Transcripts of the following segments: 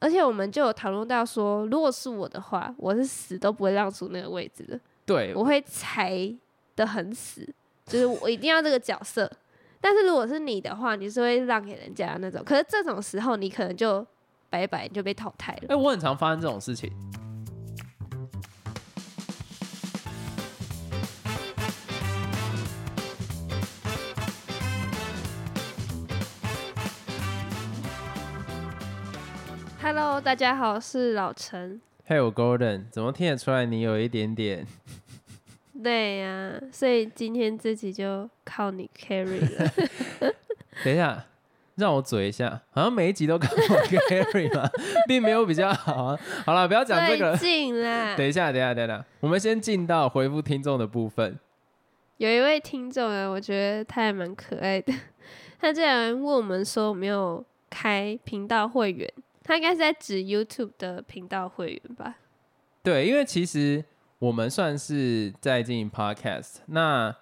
而且我们就有讨论到说，如果是我的话，我是死都不会让出那个位置的，对，我会踩的很死，就是我一定要这个角色。但是如果是你的话，你是会让给人家那种，可是这种时候你可能就拜拜就被淘汰了。哎、我很常发生这种事情。Hello，大家好，我是老陈。嘿，我 Golden，怎么听得出来你有一点点？对呀、所以今天自己就靠你 carry 了。等一下，让我嘴一下，好像每一集都跟我 carry 嘛，并没有比较好啊。好了，不要讲这个了最。近啦，等一下，等一下，等一下，我们先进到回复听众的部分。有一位听众啊，我觉得他还蛮可爱的。他竟然问我们说有没有开频道会员，他应该是在指 YouTube 的频道会员吧？对，因为其实我们算是在进行 podcast，那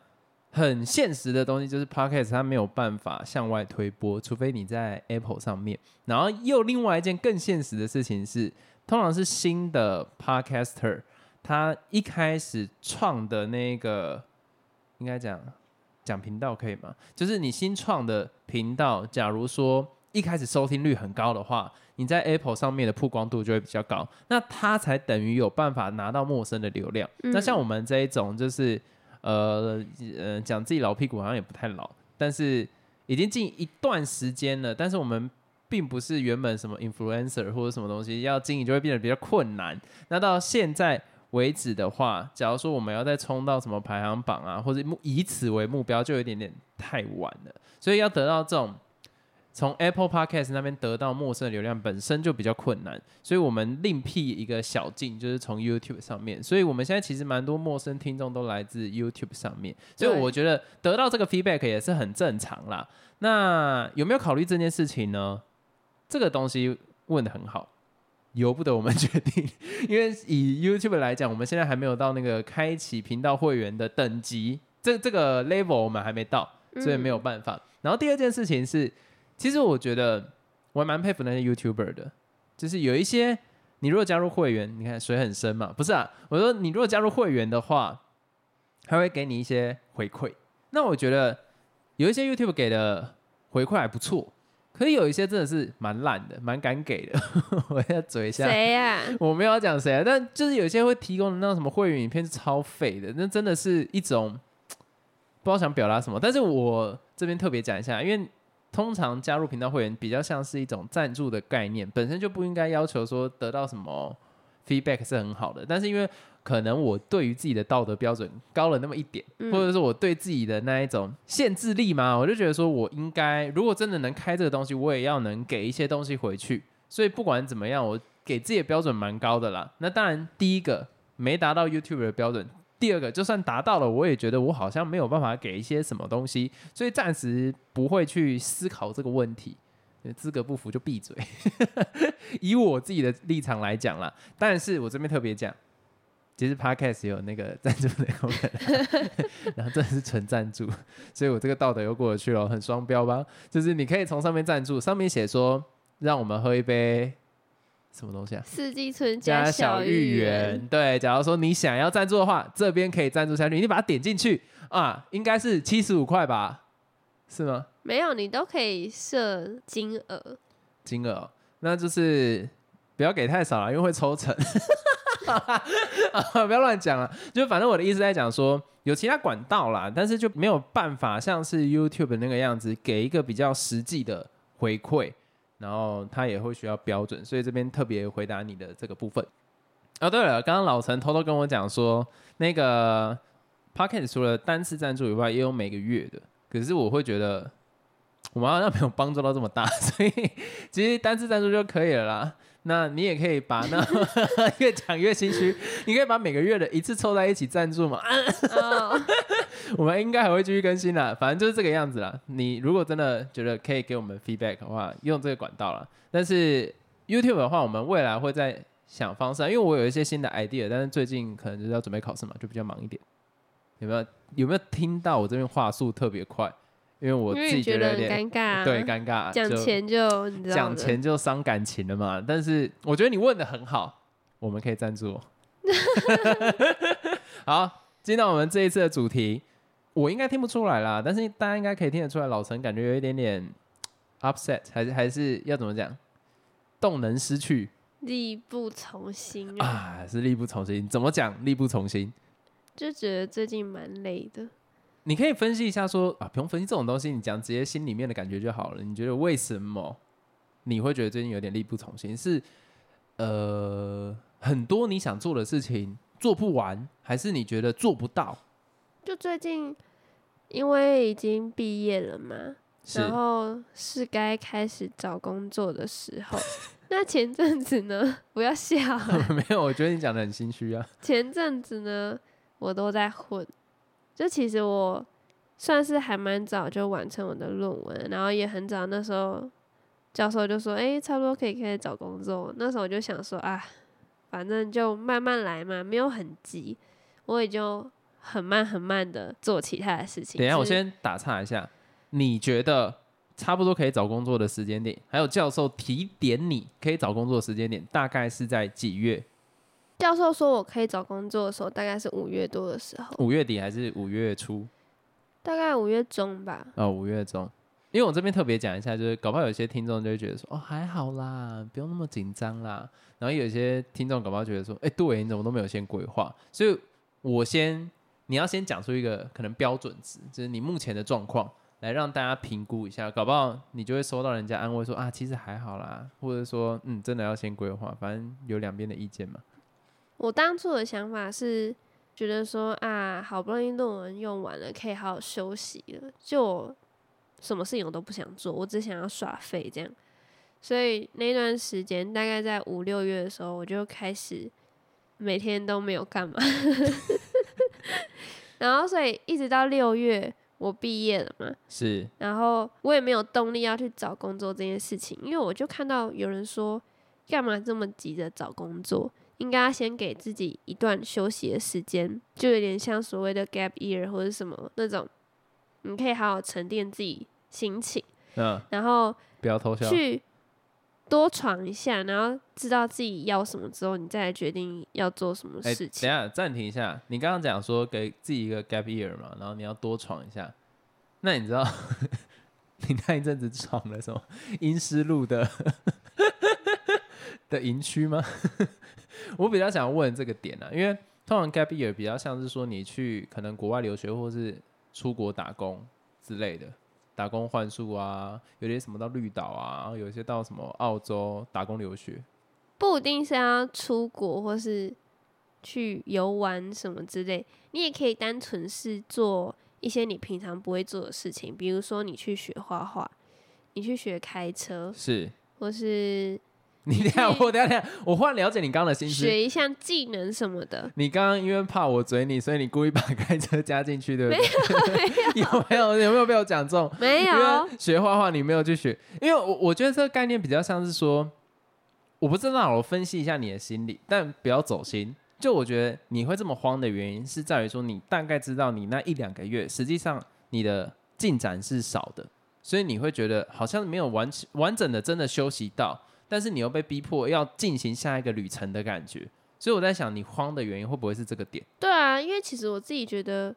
很现实的东西就是 podcast 它没有办法向外推播，除非你在 Apple 上面。然后又另外一件更现实的事情是，通常是新的 podcaster，他一开始创的那个应该讲讲频道可以吗？就是你新创的频道，假如说一开始收听率很高的话，你在 Apple 上面的曝光度就会比较高，那它才等于有办法拿到陌生的流量。嗯那像我们这一种，就是呃呃讲自己老屁股好像也不太老，但是已经近一段时间了，但是我们。并不是原本什么 influencer 或者什么东西要经营就会变得比较困难。那到现在为止的话，假如说我们要再冲到什么排行榜啊，或者目以此为目标，就有一点点太晚了。所以要得到这种从 Apple Podcast 那边得到陌生的流量本身就比较困难，所以我们另辟一个小径，就是从 YouTube 上面。所以我们现在其实蛮多陌生听众都来自 YouTube 上面，所以我觉得得到这个 feedback 也是很正常啦。那有没有考虑这件事情呢？这个东西问的很好。由不得我们决定，因为以 YouTube 来讲，我们现在还没有到那个开启频道会员的等级，这这个 level 我们还没到，所以没有办法。然后第二件事情是，其实我觉得我还蛮佩服那些 YouTuber 的，就是有一些你如果加入会员，你看水很深嘛，不是啊？我说你如果加入会员的话，他会给你一些回馈。那我觉得有一些 YouTube 给的回馈还不错，可是有一些真的是蛮烂的，蛮敢给的。我要嘴一下，谁呀、我没有要讲谁啊，但就是有些会提供的那种什么会员影片是超废的，那真的是一种不知道想表达什么。但是我这边特别讲一下，因为通常加入频道会员比较像是一种赞助的概念，本身就不应该要求说得到什么 feedback 是很好的。但是因为可能我对于自己的道德标准高了那么一点，嗯或者说我对自己的那一种限制力嘛，我就觉得说我应该如果真的能开这个东西，我也要能给一些东西回去。所以不管怎么样，我给自己的标准蛮高的啦。那当然，第一个没达到 YouTube 的标准，第二个就算达到了，我也觉得我好像没有办法给一些什么东西，所以暂时不会去思考这个问题。资格不符就闭嘴。以我自己的立场来讲啦，但是我这边特别讲，其实 Podcast 有那个赞助的功能，然后这是纯赞助，所以我这个道德又过得去了，很双标吧？就是你可以从上面赞助，上面写说让我们喝一杯什么东西啊？四季春加小芋芋圆，对，假如说你想要赞助的话，这边可以赞助下去，你把它点进去啊，应该是七十五块吧？是吗？没有，你都可以设金额。金额哦、那就是不要给太少了，因为会抽成。啊不要乱讲了，就反正我的意思在讲说，有其他管道啦，但是就没有办法像是 YouTube 那个样子，给一个比较实际的回馈，然后他也会需要标准，所以这边特别回答你的这个部分。哦，对了，刚刚老陈偷偷跟我讲说，那个 Pocket 除了单次赞助以外，也有每个月的，可是我会觉得我们好像没有帮助到这么大，所以其实单次赞助就可以了啦。那你也可以把那 越讲越心虚，你可以把每个月的一次凑在一起赞助嘛。哦，我们应该还会继续更新啦，反正就是这个样子啦。你如果真的觉得可以给我们 feedback 的话，用这个管道啦。但是 YouTube 的话，我们未来会在想方式啊，因为我有一些新的 idea，但是最近可能就是要准备考试嘛，就比较忙一点。有没有有没有听到我这边话速特别快？因为我自己觉得有点尴尬、啊，对尴尬，讲钱就讲钱就伤感情了嘛。但是我觉得你问的很好，我们可以赞助我。好，进到我们这一次的主题，我应该听不出来啦，但是大家应该可以听得出来，老陈感觉有一点点 upset，还是还是要怎么讲，动能失去力不从心啊，啊，是力不从心。怎么讲力不从心？就觉得最近蛮累的。你可以分析一下说啊，不用分析这种东西，你讲直接心里面的感觉就好了。你觉得为什么你会觉得最近有点力不从心？是呃很多你想做的事情做不完，还是你觉得做不到？就最近因为已经毕业了嘛，然后是该开始找工作的时候。那前阵子呢，不要笑啊，没有？我觉得你讲的很心虚啊。前阵子呢，我都在混。就其实我算是还蛮早就完成我的论文，然后也很早那时候教授就说：“哎、差不多可以开始找工作。”那时候我就想说：“啊，反正就慢慢来嘛，没有很急。”我也就很慢很慢的做其他的事情。等一下，我先打岔一下，你觉得差不多可以找工作的时间点，还有教授提点你可以找工作的时间点，大概是在几月？教授说我可以找工作的时候，大概是五月多的时候，五月底还是五月初？大概五月中吧。哦，五月中。因为我这边特别讲一下，就是搞不好有些听众就会觉得说，哦，还好啦，不用那么紧张啦。然后有些听众搞不好觉得说，哎、对，你怎么都没有先规划？所以我先，你要先讲出一个可能标准值，就是你目前的状况，来让大家评估一下。搞不好你就会收到人家安慰说，啊，其实还好啦，或者说，嗯，真的要先规划，反正有两边的意见嘛。我当初的想法是觉得说啊，好不容易论文用完了，可以好好休息了，就什么事情我都不想做，我只想要耍废这样。所以那段时间大概在五六月的时候，我就开始每天都没有干嘛，然后所以一直到六月我毕业了嘛，是，然后我也没有动力要去找工作这件事情，因为我就看到有人说，干嘛这么急着找工作？应该要先给自己一段休息的时间，就有点像所谓的 gap year 或者什么那种，你可以好好沉淀自己心情，嗯，然后不要偷笑。去多闯一下，然后知道自己要什么之后，你再来决定要做什么哎、事情。等一下暂停一下，你刚刚讲说给自己一个 gap year 嘛，然后你要多闯一下。那你知道 你那一阵子闯了什么阴湿路的 的营区吗？我比较想问这个点啊，因为通常 gap year 比较像是说你去可能国外留学或是出国打工之类的，打工换宿啊，有些什么到绿岛啊，然后有一些到什么澳洲打工留学。不一定是要出国或是去游玩什么之类，你也可以单纯是做一些你平常不会做的事情，比如说你去学画画，你去学开车，是或是你等一下，我等一下，等下，我忽然了解你刚刚的心思。学一项技能什么的。你刚刚因为怕我嘴你，所以你故意把开车加进去，对不对？有没有有没有被我讲中？没因有为，学画画你没有去学，因为我我觉得这个概念比较像是说，我不知道，我分析一下你的心理，但不要走心。就我觉得你会这么慌的原因，是在于说你大概知道你那一两个月，实际上你的进展是少的，所以你会觉得好像没有完完整的真的休息到，但是你又被逼迫要进行下一个旅程的感觉。所以我在想，你慌的原因会不会是这个点？对啊，因为其实我自己觉得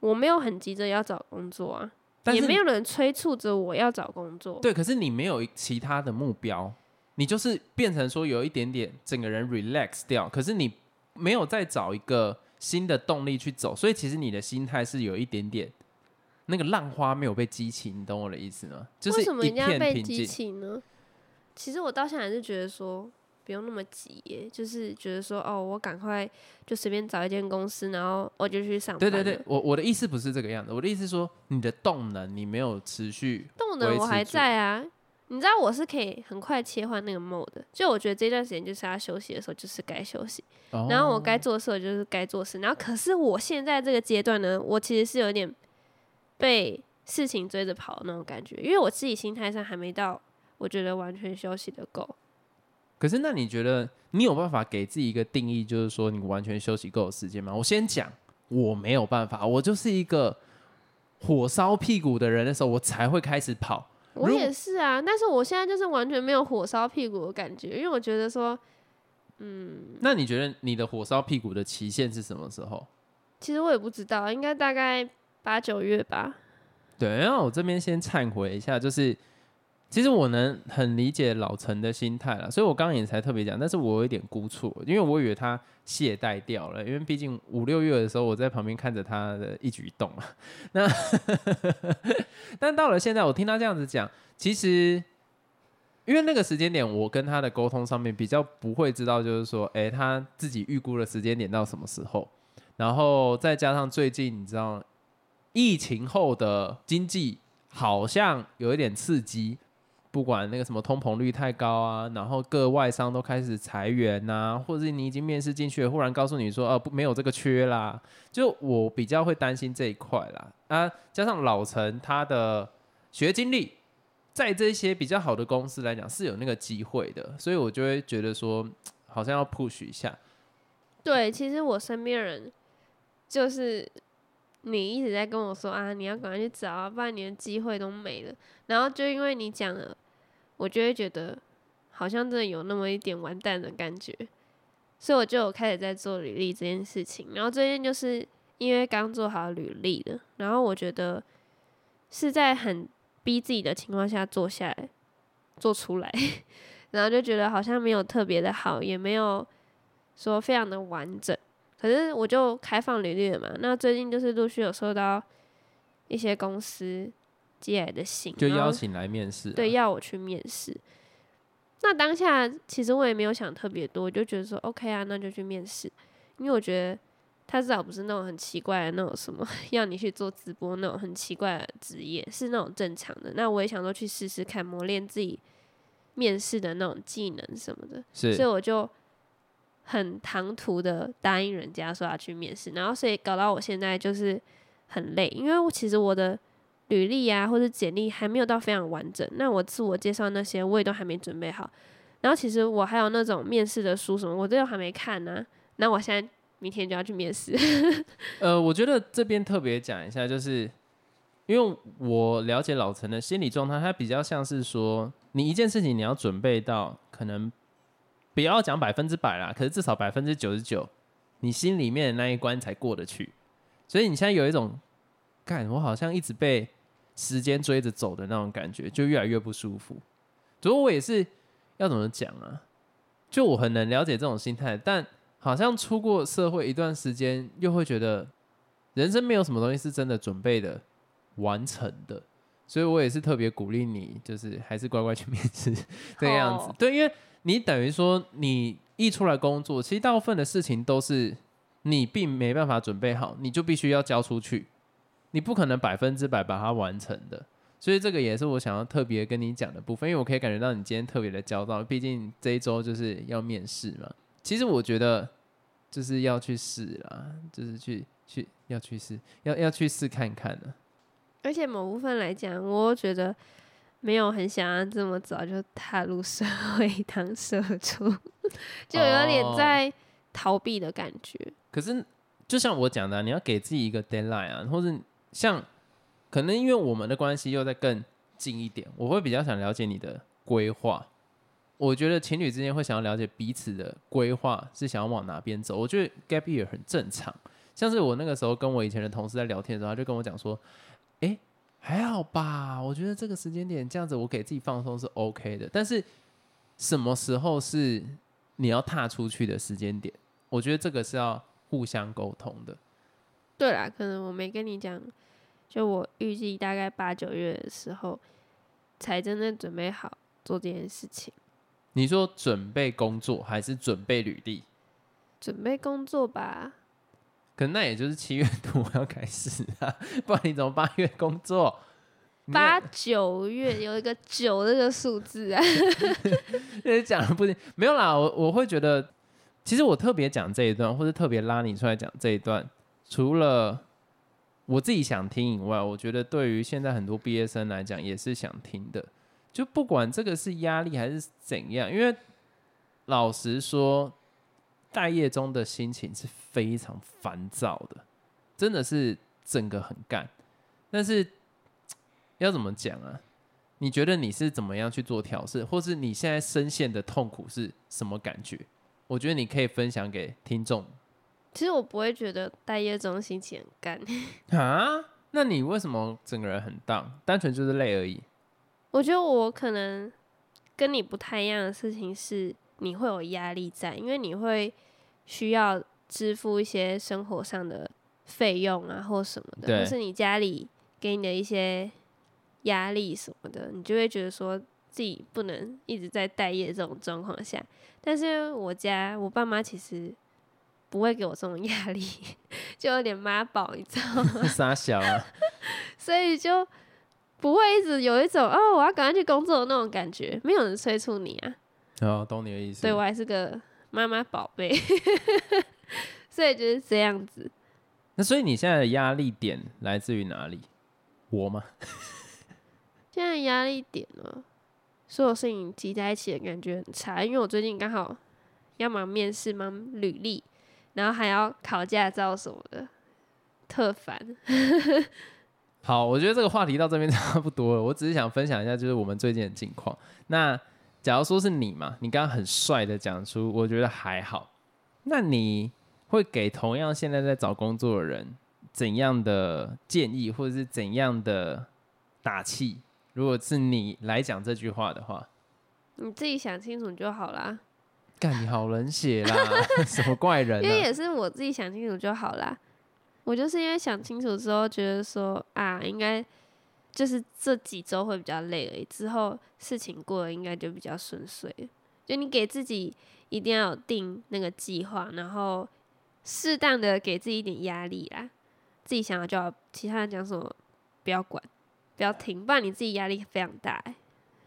我没有很急着要找工作啊，但也没有人催促着我要找工作。对，可是你没有其他的目标，你就是变成说有一点点整个人 relax 掉，可是你没有再找一个新的动力去走，所以其实你的心态是有一点点那个浪花没有被激起，你懂我的意思吗？就是为什么一一定要被激。起呢？其实我到现在还是觉得说不用那么急耶，就是觉得说哦，我赶快就随便找一间公司，然后我就去上班。对对对，我我的意思不是这个样子，我的意思是说你的动能你没有持续维动能我还在啊。你知道我是可以很快切换那个 mode 的，就我觉得这段时间就是要休息的时候，就是该休息，哦然后我该做事候就是该做事。然后可是我现在这个阶段呢，我其实是有点被事情追着跑的那种感觉，因为我自己心态上还没到，我觉得完全休息的够。可是，那你觉得你有办法给自己一个定义，就是说你完全休息够的时间吗？我先讲，我没有办法，我就是一个火烧屁股的人的时候，我才会开始跑。我也是啊，但是我现在就是完全没有火烧屁股的感觉，因为我觉得说，嗯，那你觉得你的火烧屁股的期限是什么时候？其实我也不知道，应该大概八九月吧。对，那我这边先忏悔一下，就是其实我能很理解老陈的心态了，所以我刚刚也才特别讲，但是我有一点估错，因为我以为他懈怠掉了，因为毕竟五六月的时候我在旁边看着他的一举一动啊。那 但到了现在，我听他这样子讲，其实因为那个时间点，我跟他的沟通上面比较不会知道，就是说，哎、他自己预估的时间点到什么时候，然后再加上最近你知道疫情后的经济好像有一点刺激，不管那个什么通膨率太高啊，然后各外商都开始裁员呐、或者是你已经面试进去了，忽然告诉你说，呃，不，没有这个缺啦，就我比较会担心这一块啦。啊，加上老陈他的学经历，在这些比较好的公司来讲是有那个机会的，所以我就会觉得说，好像要 push 一下。对，其实我身边人就是你一直在跟我说啊，你要赶快去找啊，不然你的机会都没了。然后就因为你讲了，我就会觉得好像真的有那么一点完蛋的感觉，所以我就开始在做履历这件事情。然后最近就是因为刚做好履历了，然后我觉得是在很逼自己的情况下做下来，做出来，然后就觉得好像没有特别的好，也没有说非常的完整。可是我就开放履历了嘛，那最近就是陆续有收到一些公司寄来的信，就邀请来面试、啊，对，要我去面试。那当下其实我也没有想特别多，我就觉得说 OK 啊，那就去面试，因为我觉得他至少不是那种很奇怪的那种什么 要你去做直播那种很奇怪的职业，是那种正常的。那我也想说去试试看，磨练自己面试的那种技能什么的。所以我就很唐突的答应人家说要去面试，然后所以搞到我现在就是很累，因为我其实我的履历啊或者简历还没有到非常完整，那我自我介绍那些我也都还没准备好，然后其实我还有那种面试的书什么，我这都还没看呢、那我现在明天就要去面试，呃，我觉得这边特别讲一下，就是因为我了解老陈的心理状态，他比较像是说，你一件事情你要准备到可能不要讲百分之百啦，可是至少百分之九十九，你心里面的那一关才过得去。所以你现在有一种，干我好像一直被时间追着走的那种感觉，就越来越不舒服。不过我也是要怎么讲啊？就我很能了解这种心态，但好像出过社会一段时间，又会觉得人生没有什么东西是真的准备的完成的，所以我也是特别鼓励你，就是还是乖乖去面试这个样子。哦对，因为你等于说你一出来工作，其实大部分的事情都是你并没办法准备好，你就必须要交出去，你不可能百分之百把它完成的。所以这个也是我想要特别跟你讲的部分，因为我可以感觉到你今天特别的焦躁，毕竟这一周就是要面试嘛。其实我觉得就是要去试啦，就是去去要去试，要要去试看看的。而且某部分来讲，我觉得没有很想要这么早就踏入社会当社畜，就有点哦在逃避的感觉。可是就像我讲的啊、你要给自己一个 deadline 啊，或者像可能因为我们的关系又在更近一点，我会比较想了解你的规划。我觉得情侣之间会想要了解彼此的规划是想要往哪边走，我觉得 gap year 很正常。像是我那个时候跟我以前的同事在聊天的时候，他就跟我讲说：“诶，还好吧，我觉得这个时间点这样子，我给自己放松是 OK 的。但是什么时候是你要踏出去的时间点？我觉得这个是要互相沟通的。对啦，可能我没跟你讲，就我预计大概八九月的时候才真正准备好做这件事情，你说准备工作还是准备履历？准备工作吧。可能那也就是七月多要开始啊，不然你怎么八月工作？八九月有一个九这个数字啊，也讲的不行，没有啦，我我会觉得，其实我特别讲这一段，或者特别拉你出来讲这一段，除了我自己想听以外，我觉得对于现在很多毕业生来讲也是想听的。就不管这个是压力还是怎样，因为老实说，待业中的心情是非常烦躁的，真的是整个很干。但是要怎么讲啊？你觉得你是怎么样去做调试，或是你现在深陷的痛苦是什么感觉？我觉得你可以分享给听众其实我不会觉得待业中心情很干，啊。那你为什么整个人很荡？单纯就是累而已。我觉得我可能跟你不太一样的事情是，你会有压力在，因为你会需要支付一些生活上的费用啊，或什么的，对或是你家里给你的一些压力什么的，你就会觉得说自己不能一直在待业这种状况下。但是我家我爸妈其实不会给我这种压力，就有点妈宝，你知道吗？傻小啊，所以就不会一直有一种哦，我要赶快去工作的那种感觉，没有人催促你啊。哦，懂你的意思。对我还是个妈妈宝贝，所以就是这样子。那所以你现在的压力点来自于哪里？我吗？现在压力点呢，所有事情集在一起的感觉很差，因为我最近刚好要忙面试、忙履历，然后还要考驾照什么的，特烦。好，我觉得这个话题到这边 差不多了。我只是想分享一下，就是我们最近的近况。那假如说是你嘛，你刚刚很帅的讲出，我觉得还好。那你会给同样现在在找工作的人怎样的建议，或者是怎样的打气？如果是你来讲这句话的话，你自己想清楚就好啦，干你好冷血啦，什么怪人啊？因为也是我自己想清楚就好啦。我就是因为想清楚之后，觉得说啊，应该就是这几周会比较累而已，之后事情过了应该就比较顺遂了。就你给自己一定要有定那个计划，然后适当的给自己一点压力啦。自己想要就好，其他人讲什么不要管，不要听，不然你自己压力非常大、欸。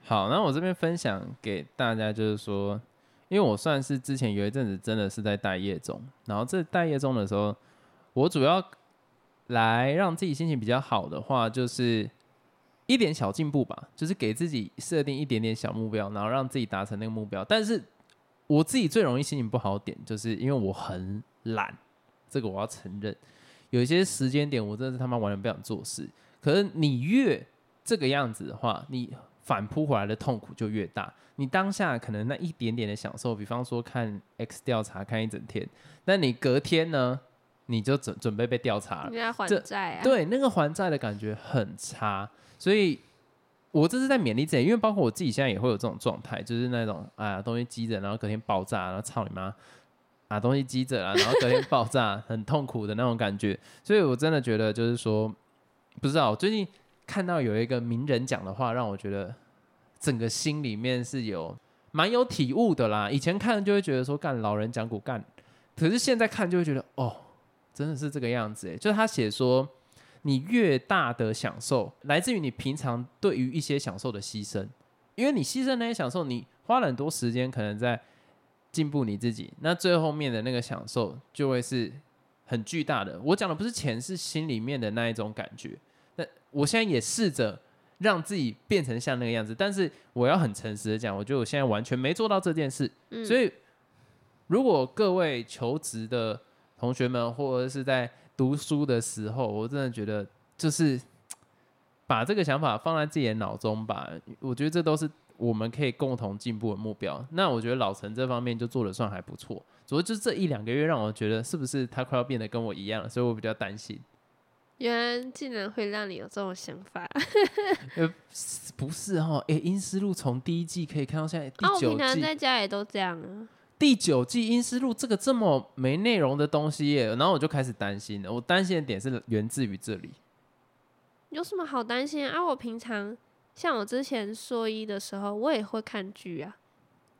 好，那我这边分享给大家，就是说，因为我算是之前有一阵子真的是在待业中，然后这待业中的时候，我主要来让自己心情比较好的话，就是一点小进步吧，就是给自己设定一点点小目标，然后让自己达成那个目标。但是我自己最容易心情不好点，就是因为我很懒，这个我要承认。有一些时间点，我真的是他妈完全不想做事。可是你越这个样子的话，你反扑回来的痛苦就越大。你当下可能那一点点的享受，比方说看 X 调查看一整天，那你隔天呢，你就准准备被调查了你。要还债啊？对，那个还债的感觉很差，所以我这是在勉励自己，因为包括我自己现在也会有这种状态，就是那种哎呀东西积着，然后隔天爆炸，然后操你妈，把东西积着啊，然后隔天爆炸，很痛苦的那种感觉。所以我真的觉得就是说，不知道最近看到有一个名人讲的话，让我觉得整个心里面是有蛮有体悟的啦。以前看就会觉得说干老人讲古干，可是现在看就会觉得哦。真的是这个样子诶，就是他写说，你越大的享受来自于你平常对于一些享受的牺牲，因为你牺牲那些享受，你花了很多时间可能在进步你自己，那最后面的那个享受就会是很巨大的。我讲的不是钱，是心里面的那一种感觉。那我现在也试着让自己变成像那个样子，但是我要很诚实的讲，我觉得我现在完全没做到这件事。嗯所以，如果各位求职的同学们，或者是在读书的时候，我真的觉得就是把这个想法放在自己的脑中吧。我觉得这都是我们可以共同进步的目标。那我觉得老陈这方面就做的算还不错，主要就是这一两个月让我觉得是不是他快要变得跟我一样了，所以我比较担心。原来竟然会让你有这种想法 不是哈，诶，阴思路从第一季可以看到现在第九季，平常在家也都这样啊。第九季阴思路这个这么没内容的东西耶，然后我就开始担心了。我担心的点是源自于这里。有什么好担心啊？我平常像我之前说一的时候，我也会看剧啊，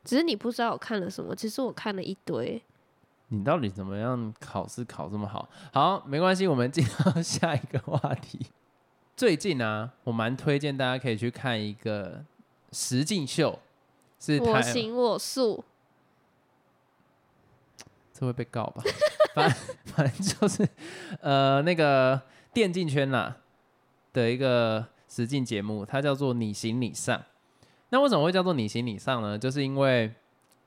只是你不知道我看了什么。其实我看了一堆。你到底怎么样考试考这么好？好，没关系，我们进到下一个话题。最近啊，我蛮推荐大家可以去看一个实境秀，是台我行我素，这会被告吧？反反正就是呃那个电竞圈啦的一个实境节目，它叫做《你行你上》。那为什么会叫做《你行你上》呢？就是因为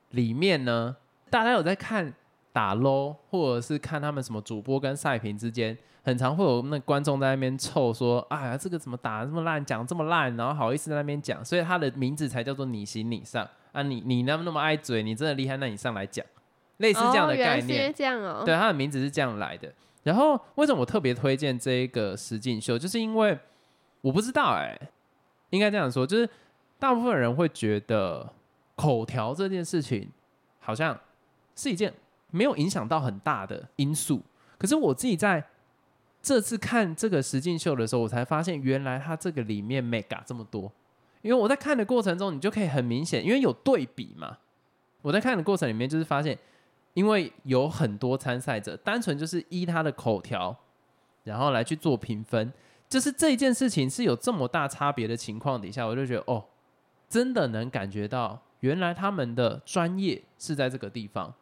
里面呢，大家有在看打 low，或者是看他们什么主播跟赛评之间，很常会有那观众在那边凑说，哎呀，这个怎么打得这么烂，讲这么烂，然后好意思在那边讲，所以他的名字才叫做你行你上啊，你你那么那么爱嘴，你真的厉害，那你上来讲，类似这样的概念。这样哦。对，他的名字是这样来的。然后为什么我特别推荐这一个实境秀，就是因为我不知道哎、应该这样说，就是大部分人会觉得口条这件事情好像是一件没有影响到很大的因素。可是我自己在这次看这个实境秀的时候，我才发现原来它这个里面 mega 这么多。因为我在看的过程中，你就可以很明显，因为有对比嘛。我在看的过程里面，就是发现，因为有很多参赛者，单纯就是依他的口条，然后来去做评分，就是这件事情是有这么大差别的情况底下，我就觉得哦，真的能感觉到，原来他们的专业是在这个地方，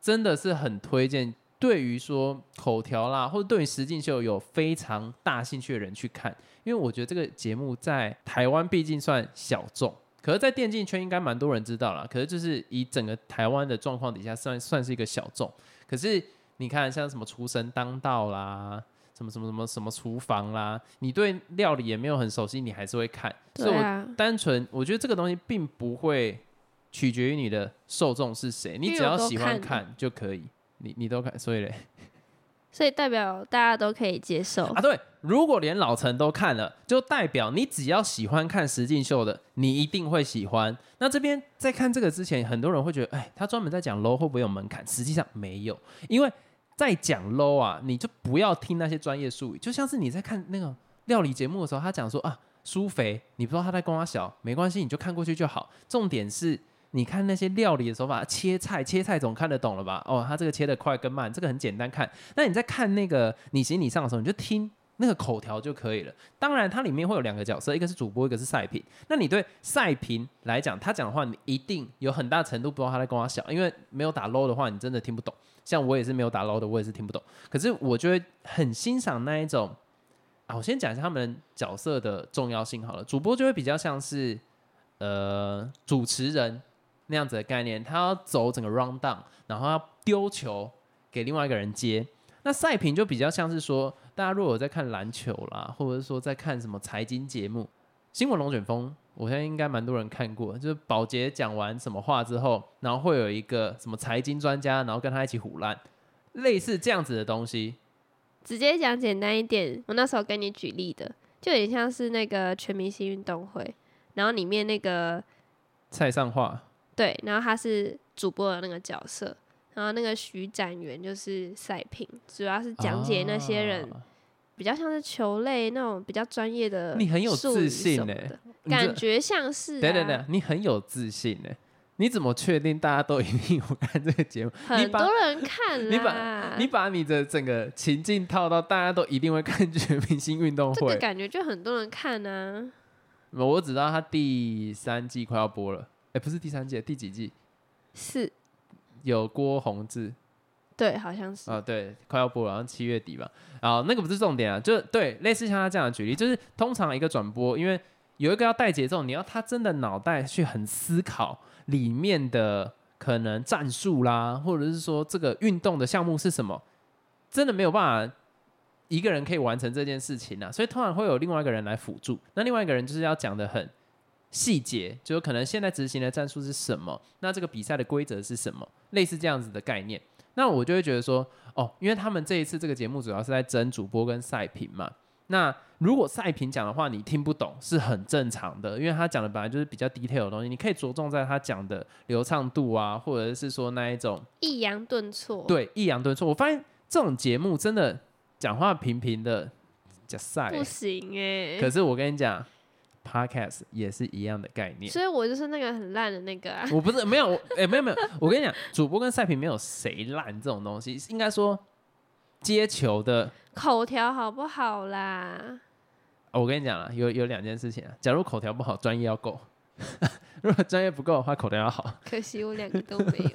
真的是很推荐。对于说口条啦，或者对于实境秀有非常大兴趣的人去看，因为我觉得这个节目在台湾毕竟算小众，可是，在电竞圈应该蛮多人知道啦。可是，就是以整个台湾的状况底下，算算是一个小众。可是，你看像什么厨神当道啦，什么什么什么什么厨房啦，你对料理也没有很熟悉，你还是会看。所以我，单纯我觉得这个东西并不会取决于你的受众是谁，你只要喜欢看看就可以。你你都看，所以嘞所以代表大家都可以接受。啊，对，如果连老陈都看了，就代表你只要喜欢看实境秀的，你一定会喜欢。那这边在看这个之前，很多人会觉得，哎，他专门在讲 low 会不会有门槛？实际上没有，因为在讲 low 啊，你就不要听那些专业术语，就像是你在看那个料理节目的时候，他讲说啊，苏肥，你不知道他在跟他小，没关系，你就看过去就好。重点是。你看那些料理的手法，切菜切菜总看得懂了吧？哦，他这个切的快跟慢，这个很简单看。那你在看那个你行你上的时候，你就听那个口条就可以了。当然，它里面会有两个角色，一个是主播，一个是赛评。那你对赛评来讲，他讲的话，你一定有很大程度不知道他在跟我讲，因为没有打 low 的话，你真的听不懂。像我也是没有打 low 的，我也是听不懂。可是我就会很欣赏那一种啊，我先讲一下他们角色的重要性好了。主播就会比较像是呃主持人那样子的概念，他要走整个 round down，然后要丢球给另外一个人接。那赛评就比较像是说，大家如果有在看篮球啦，或者是说在看什么财经节目，新闻龙卷风，我相信应该蛮多人看过。就是保洁讲完什么话之后，然后会有一个什么财经专家，然后跟他一起胡烂，类似这样子的东西。直接讲简单一点，我那时候跟你举例的，就有点像是那个全明星运动会，然后里面那个菜上话，对，然后他是主播的那个角色，然后那个徐展元就是赛评，主要是讲解那些人啊比较像是球类那种比较专业的，你很有自信呢、感觉像是、啊。等等等，你很有自信呢。你怎么确定大家都一定有看这个节目？很多人看你把，你把你的整个情境套到大家都一定会看全明星运动会。这个感觉就很多人看啊。我只知道他第三季快要播了，哎、不是第三季，第几季？是，有郭宏志对，好像是。啊，对，快要播了，好像七月底吧。啊，那个不是重点啊，就对，类似像他这样的举例，就是通常一个转播，因为有一个要带节奏，你要他真的脑袋去很思考里面的可能战术啦，或者是说这个运动的项目是什么，真的没有办法一个人可以完成这件事情啊，所以通常会有另外一个人来辅助。那另外一个人就是要讲的很细节，就是可能现在执行的战术是什么，那这个比赛的规则是什么，类似这样子的概念。那我就会觉得说，哦，因为他们这一次这个节目主要是在争主播跟赛评嘛。那如果赛评讲的话，你听不懂是很正常的，因为他讲的本来就是比较 detail 的东西，你可以着重在他讲的流畅度啊，或者是说那一种抑扬顿挫。，对抑扬顿挫。我发现这种节目真的讲话平平的讲赛，不行哎、可是我跟你讲，podcast 也是一样的概念。所以我就是那个很烂的那个啊。我不是没有，哎、没有没有，我跟你讲，主播跟赛评没有谁烂这种东西，应该说接球的。口条好不好啦？哦我跟你讲了，有有两件事情啊。假如口条不好，专业要够；如果专业不够的话，口条要好。可惜我两个都没有。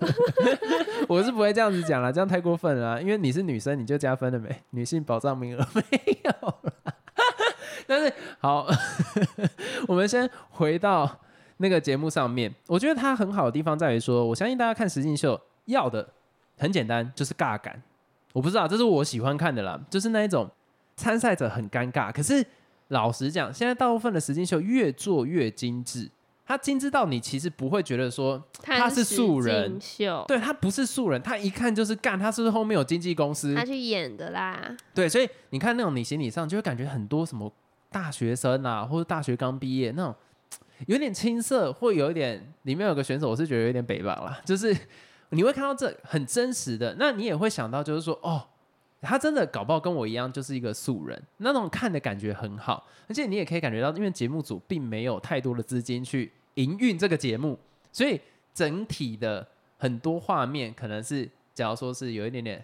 我是不会这样子讲了，这样太过分了啊、因为你是女生，你就加分了没？女性保障名额没有了。但是好，我们先回到那个节目上面。我觉得它很好的地方在于说，我相信大家看实境秀要的很简单，就是尬感。我不知道，这是我喜欢看的啦，就是那一种参赛者很尴尬。可是老实讲，现在大部分的实境秀越做越精致，它精致到你其实不会觉得说他是素人秀，对他不是素人，他一看就是干，他是不是后面有经纪公司？他去演的啦。对，所以你看那种你心理上就会感觉很多什么大学生啊，或者大学刚毕业那种。有点青涩，会有一点，里面有个选手，我是觉得有点北吧啦，就是你会看到这很真实的，那你也会想到，就是说，哦，他真的搞不好跟我一样，就是一个素人，那种看的感觉很好，而且你也可以感觉到，因为节目组并没有太多的资金去营运这个节目，所以整体的很多画面可能是，假如说是有一点点。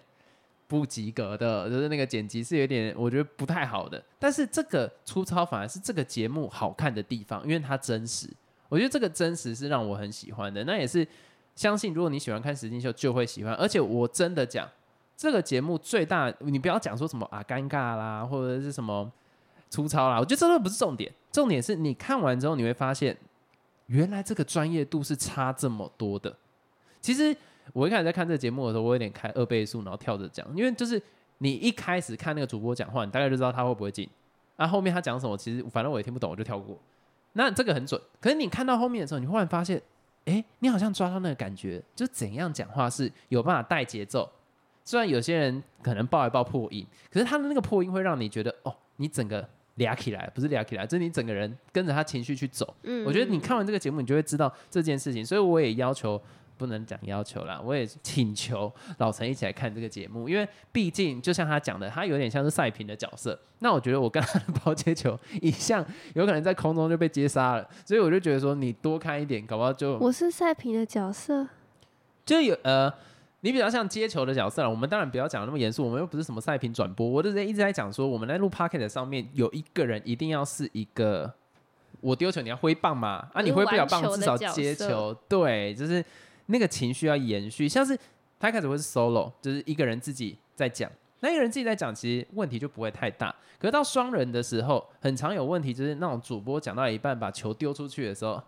不及格的，就是那个剪辑是有点，我觉得不太好的。但是这个粗糙反而是这个节目好看的地方，因为它真实。我觉得这个真实是让我很喜欢的。那也是相信，如果你喜欢看实境秀，就会喜欢。而且我真的讲，这个节目最大，你不要讲说什么啊尴尬啦，或者是什么粗糙啦，我觉得这都不是重点。重点是你看完之后，你会发现，原来这个专业度是差这么多的。其实。我一开始在看这个节目的时候，我有点开二倍速，然后跳着讲，因为就是你一开始看那个主播讲话，你大概就知道他会不会进。那后面他讲什么，其实反正我也听不懂，我就跳过。那这个很准，可是你看到后面的时候，你忽然发现，哎，你好像抓到那个感觉，就怎样讲话是有办法带节奏。虽然有些人可能爆一爆破音，可是他的那个破音会让你觉得，哦，你整个俩起来，不是俩起来，就是你整个人跟着他情绪去走。嗯，我觉得你看完这个节目，你就会知道这件事情。所以我也要求。不能讲要求啦，我也请求老陈一起来看这个节目，因为毕竟就像他讲的，他有点像是赛平的角色。那我觉得我跟他的抛接球一向有可能在空中就被接杀了，所以我就觉得说你多看一点，搞不好就我是赛平的角色，就有呃，你比较像接球的角色了。我们当然不要讲那么严肃，我们又不是什么赛平转播。我之前一直在讲说，我们在录 p o c k e t 上面有一个人一定要是一个我丢球你要挥棒嘛，啊，你挥不了棒至少接球，对，就是。那个情绪要延续，像是他开始会是 solo，就是一个人自己在讲，那一个人自己在讲，其实问题就不会太大。可是到双人的时候，很常有问题，就是那种主播讲到一半把球丢出去的时候，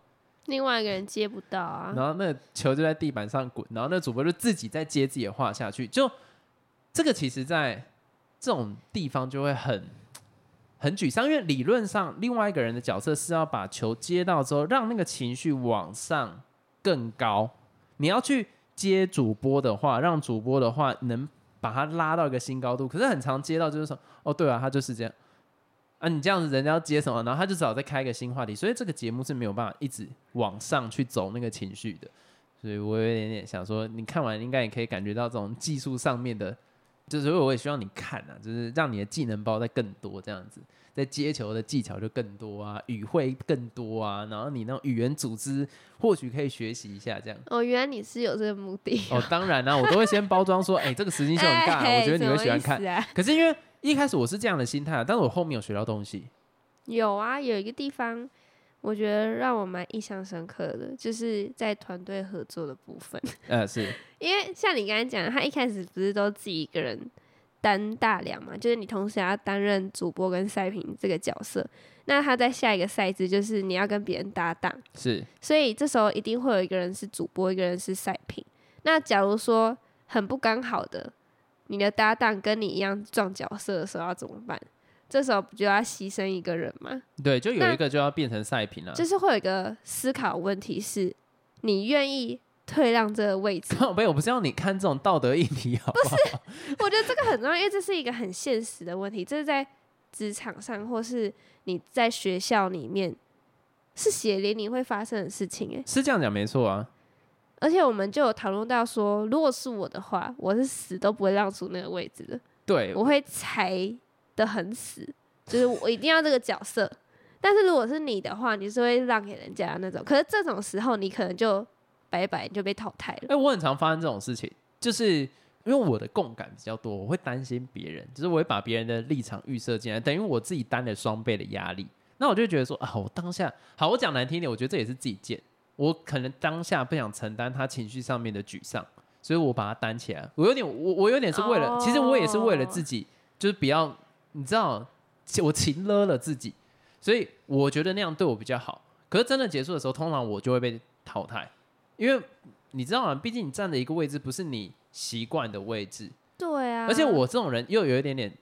另外一个人接不到啊，然后那球就在地板上滚，然后那主播就自己在接自己的话下去，就这个其实，在这种地方就会很很沮丧，因为理论上另外一个人的角色是要把球接到之后，让那个情绪往上更高。你要去接主播的话，让主播的话能把他拉到一个新高度。可是很常接到就是说，哦，对啊，他就是这样啊。你这样子，人家要接什么？然后他就只好再开一个新话题。所以这个节目是没有办法一直往上去走那个情绪的。所以我有一点点想说，你看完应该也可以感觉到这种技术上面的，就是我也希望你看啊，就是让你的技能包再更多这样子。在接球的技巧就更多啊，语汇更多啊，然后你那种语言组织或许可以学习一下这样。哦，原来你是有这个目的。哦，当然啦，我都会先包装说，哎，这个时间秀很大，我觉得你会喜欢看。可是因为一开始我是这样的心态，但是我后面有学到东西。有啊，有一个地方我觉得让我蛮印象深刻的，就是在团队合作的部分。呃，是因为像你刚才讲，他一开始不是都自己一个人。担大梁嘛，就是你同时要担任主播跟赛评这个角色，那他在下一个赛制就是你要跟别人搭档，是，所以这时候一定会有一个人是主播，一个人是赛评。那假如说很不刚好的，你的搭档跟你一样撞角色的时候要怎么办？这时候不就要牺牲一个人吗？对，就有一个就要变成赛评了。就是会有一个思考问题是，你愿意？退让这个位置，没有，我不是要你看这种道德议题，好不好？我觉得这个很重要，因为这是一个很现实的问题，这是在职场上或是你在学校里面是血淋淋会发生的事情。哎，是这样讲没错啊。而且我们就有讨论到说，如果是我的话，我是死都不会让出那个位置的。对，我会踩的很死，就是我一定要这个角色。但是如果是你的话，你是会让给人家那种。可是这种时候，你可能就。白白就被淘汰了。哎，我很常发生这种事情，就是因为我的共感比较多，我会担心别人，就是我会把别人的立场预设进来，等于我自己担了双倍的压力。那我就觉得说啊，我当下好，我讲难听点，我觉得这也是自己贱。我可能当下不想承担他情绪上面的沮丧，所以我把他担起来。我有点，我我有点是为了，其实我也是为了自己，就是不要你知道，我情勒了自己，所以我觉得那样对我比较好。可是真的结束的时候，通常我就会被淘汰。因为你知道吗？毕竟你站的一个位置不是你习惯的位置，对啊，而且我这种人又有一点点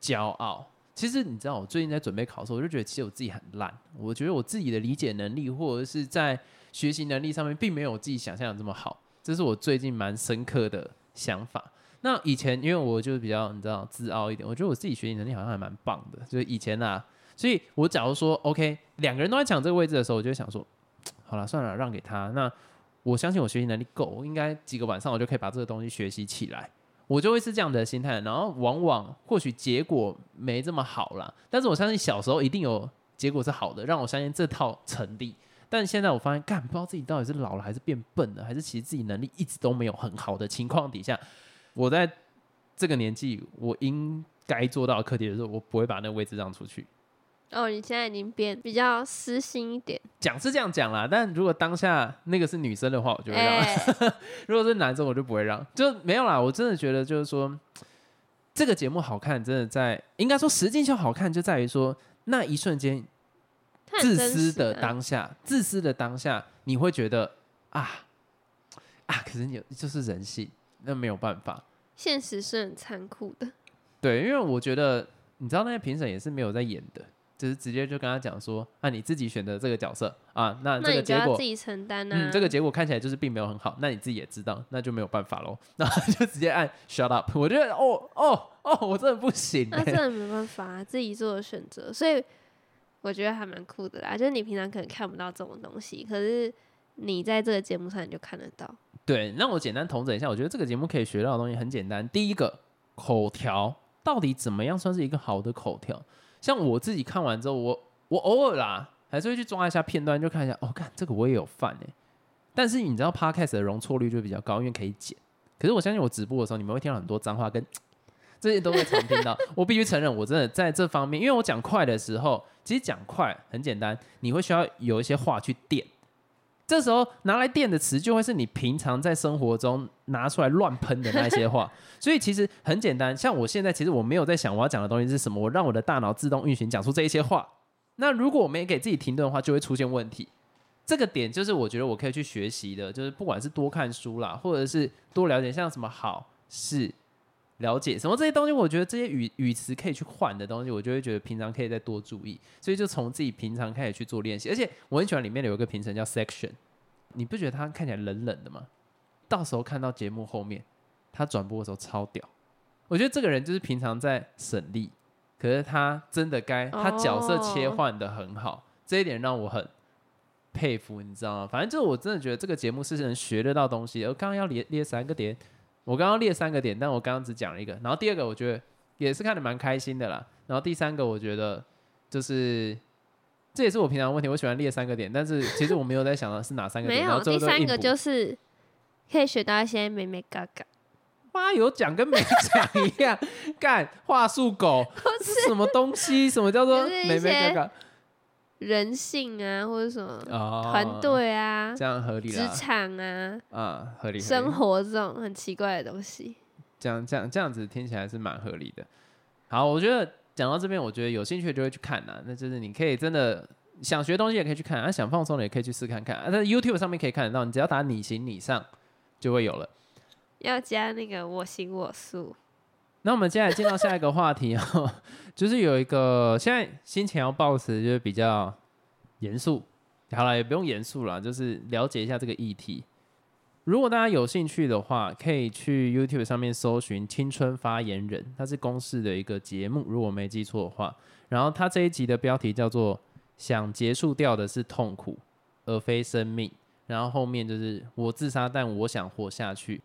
骄傲。其实你知道，我最近在准备考试，我就觉得其实我自己很烂。我觉得我自己的理解能力或者是在学习能力上面，并没有我自己想象的这么好。这是我最近蛮深刻的想法。那以前因为我就是比较你知道自傲一点，我觉得我自己学习能力好像还蛮棒的。就是以前啊，所以我假如说 OK，两个人都在抢这个位置的时候，我就想说，好了，算了，让给他。那我相信我学习能力够，应该几个晚上我就可以把这个东西学习起来。我就会是这样的心态，然后往往或许结果没这么好啦，但是我相信小时候一定有结果是好的，让我相信这套成立。但现在我发现，干不知道自己到底是老了还是变笨了，还是其实自己能力一直都没有很好的情况底下，我在这个年纪我应该做到课题的时候，我不会把那个位置让出去。哦，你现在已经变比较私心一点，讲是这样讲啦，但如果当下那个是女生的话，我就会让；哎 如果是男生，我就不会让。就没有啦，我真的觉得就是说，这个节目好看，真的在应该说实际上好看，就在于说那一瞬间自私的当下，自私的当下，你会觉得啊啊，可是你就是人性，那没有办法。现实是很残酷的。对，因为我觉得你知道那些评审也是没有在演的，就是直接就跟他讲说，啊，你自己选择这个角色啊，那这个结果要自己承担啊。嗯，这个结果看起来就是并没有很好，那你自己也知道，那就没有办法喽，然后就直接按 shut up。我觉得哦哦哦，我真的不行、那真欸。的没办法、啊，自己做的选择，所以我觉得还蛮酷的啦。就是你平常可能看不到这种东西，可是你在这个节目上你就看得到。对，那我简单统整一下，我觉得这个节目可以学到的东西很简单。第一个，口条到底怎么样算是一个好的口条？像我自己看完之后，我我偶尔啦还是会去抓一下片段，就看一下，哦，看这个我也有犯哎、但是你知道 podcast 的容错率就比较高，因为可以剪。可是我相信我直播的时候，你们会听到很多脏话跟 这些都会常听到。我必须承认，我真的在这方面，因为我讲快的时候，其实讲快很简单，你会需要有一些话去垫。这时候拿来垫的词，就会是你平常在生活中拿出来乱喷的那些话。所以其实很简单，像我现在其实我没有在想我要讲的东西是什么，我让我的大脑自动运行讲出这一些话。那如果我没给自己停顿的话，就会出现问题。这个点就是我觉得我可以去学习的，就是不管是多看书啦，或者是多了解像什么好事、了解什么这些东西，我觉得这些语语词可以去换的东西，我就会觉得平常可以再多注意。所以就从自己平常开始去做练习，而且我很喜欢里面有一个评审叫 section，你不觉得他看起来冷冷的吗？到时候看到节目后面，他转播的时候超屌。我觉得这个人就是平常在省力，可是他真的该他角色切换的很好，这一点让我很佩服，你知道吗？反正就是我真的觉得这个节目是能学得到东西的。我刚刚要列列三个点，我刚刚列三个点，但我刚刚只讲了一个。然后第二个我觉得也是看得蛮开心的啦。然后第三个我觉得就是这也是我平常的问题，我喜欢列三个点，但是其实我没有在想的是哪三个点。然没有，第三个就是可以学到一些美美嘎嘎，妈有讲跟没讲一样，干话术狗 是什么东西？什么叫做美美嘎嘎人性啊，或者什么团队啊、这样合理职，场啊、啊，合理，生活这种很奇怪的东西。这样这样这样子听起来是蛮合理的。好，我觉得讲到这边，我觉得有兴趣的就会去看呐、那就是你可以真的想学东西也可以去看，啊，想放松的也可以去试看看。啊，在 YouTube 上面可以看得到，你只要打你行你上就会有了。要加那个我行我素，那我们接下来进到下一个话题哦，就是有一个现在心情要保持就是比较严肃，好了也不用严肃了，就是了解一下这个议题。如果大家有兴趣的话，可以去 YouTube 上面搜寻“青春发言人”，它是公视的一个节目，如果没记错的话。然后它这一集的标题叫做“想结束掉的是痛苦，而非生命”。然后后面就是“我自杀，但我想活下去”。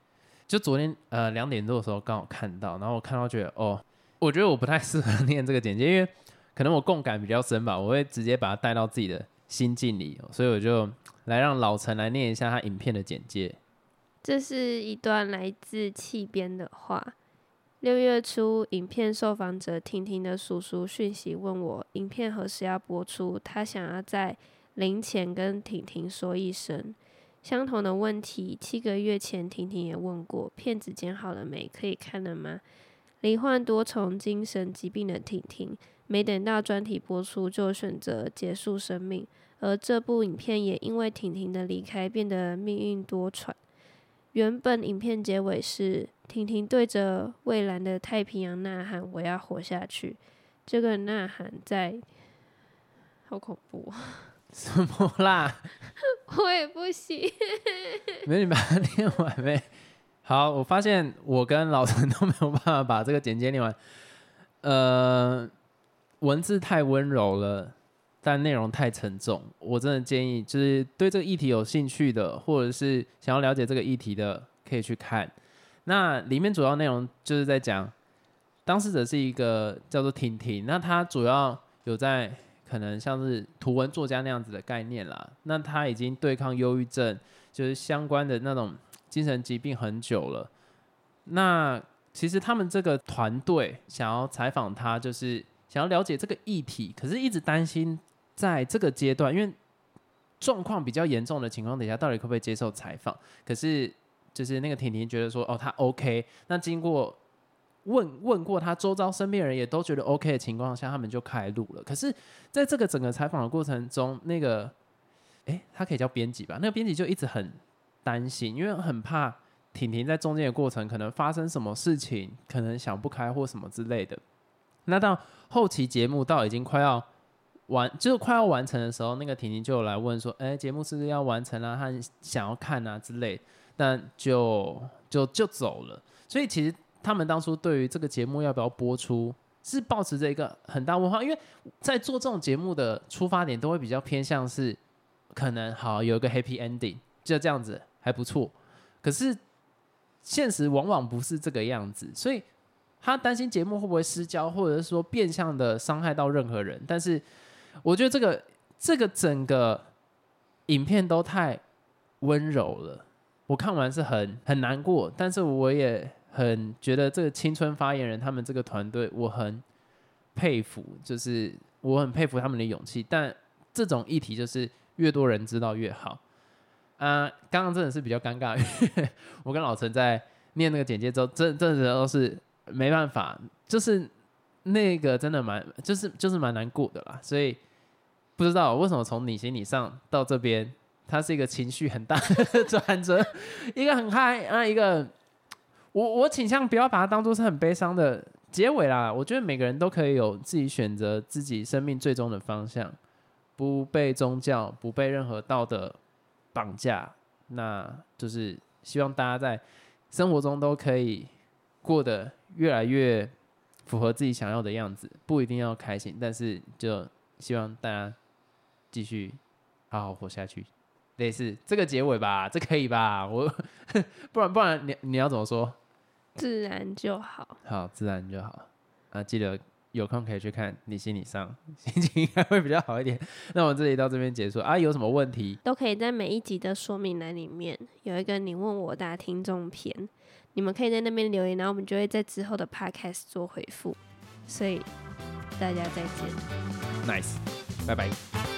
就昨天呃两点多的时候刚好看到，然后我看到觉得哦，我觉得我不太适合念这个简介，因为可能我共感比较深吧，我会直接把它带到自己的心境里，所以我就来让老陈来念一下他影片的简介。这是一段来自气边的话。六月初，影片受访者婷婷的叔叔讯息问我，影片何时要播出？他想要在临前跟婷婷说一声。相同的问题，七个月前婷婷也问过。片子剪好了没？可以看了吗？罹患多重精神疾病的婷婷，没等到专题播出就选择结束生命，而这部影片也因为婷婷的离开变得命运多舛。原本影片结尾是婷婷对着蔚蓝的太平洋呐喊：“我要活下去。”这个呐喊在，好恐怖，什么啦？我也不行。没你把它念完没？好，我发现我跟老陈都没有办法把这个简介念完。呃，文字太温柔了，但内容太沉重。我真的建议，就是对这个议题有兴趣的，或者是想要了解这个议题的，可以去看。那里面主要内容就是在讲，当事者是一个叫做婷婷，那她主要有在可能像是图文作家那样子的概念啦。那他已经对抗忧郁症，就是相关的那种精神疾病很久了。那其实他们这个团队想要采访他，就是想要了解这个议题，可是一直担心在这个阶段，因为状况比较严重的情况底下，到底可不可以接受采访？可是就是那个婷婷觉得说，哦，他 OK。那经过问问过他周遭身边人也都觉得 OK 的情况下，他们就开录了。可是在这个整个采访的过程中，那个诶，他可以叫编辑吧？那个编辑就一直很担心，因为很怕。婷婷在中间的过程可能发生什么事情，可能想不开或什么之类的。那到后期节目到已经快要完，就是快要完成的时候，那个婷婷就来问说：“哎，节目是不是要完成了？他想要看啊之类。”但就就就走了。所以其实他们当初对于这个节目要不要播出，是保持着一个很大问号，因为在做这种节目的出发点都会比较偏向是可能好有一个 happy ending，就这样子还不错。可是。现实往往不是这个样子，所以他担心节目会不会失焦，或者是说变相的伤害到任何人。但是我觉得这个这个整个影片都太温柔了，我看完是很很难过，但是我也很觉得这个青春发言人他们这个团队我很佩服，就是我很佩服他们的勇气。但这种议题就是越多人知道越好。啊，刚刚真的是比较尴尬，我跟老陈在念那个简介之后，真真的都是没办法，就是那个真的蛮，就是就是蛮难过的啦。所以不知道为什么从你心理上到这边，他是一个情绪很大的转折，一个很嗨啊，一个我我倾向不要把它当做是很悲伤的结尾啦。我觉得每个人都可以有自己选择自己生命最终的方向，不被宗教，不被任何道德。绑架，那就是希望大家在生活中都可以过得越来越符合自己想要的样子，不一定要开心，但是就希望大家继续好好活下去。类似这个结尾吧，这可以吧？我 不然不然你你要怎么说？自然就好，好自然就好啊！记得。有空可以去看你心理上心情应该会比较好一点。那我们这里到这边结束啊，有什么问题都可以在每一集的说明栏里面有一个你问我答听众篇，你们可以在那边留言，然后我们就会在之后的 podcast 做回复。所以大家再见，nice，拜拜。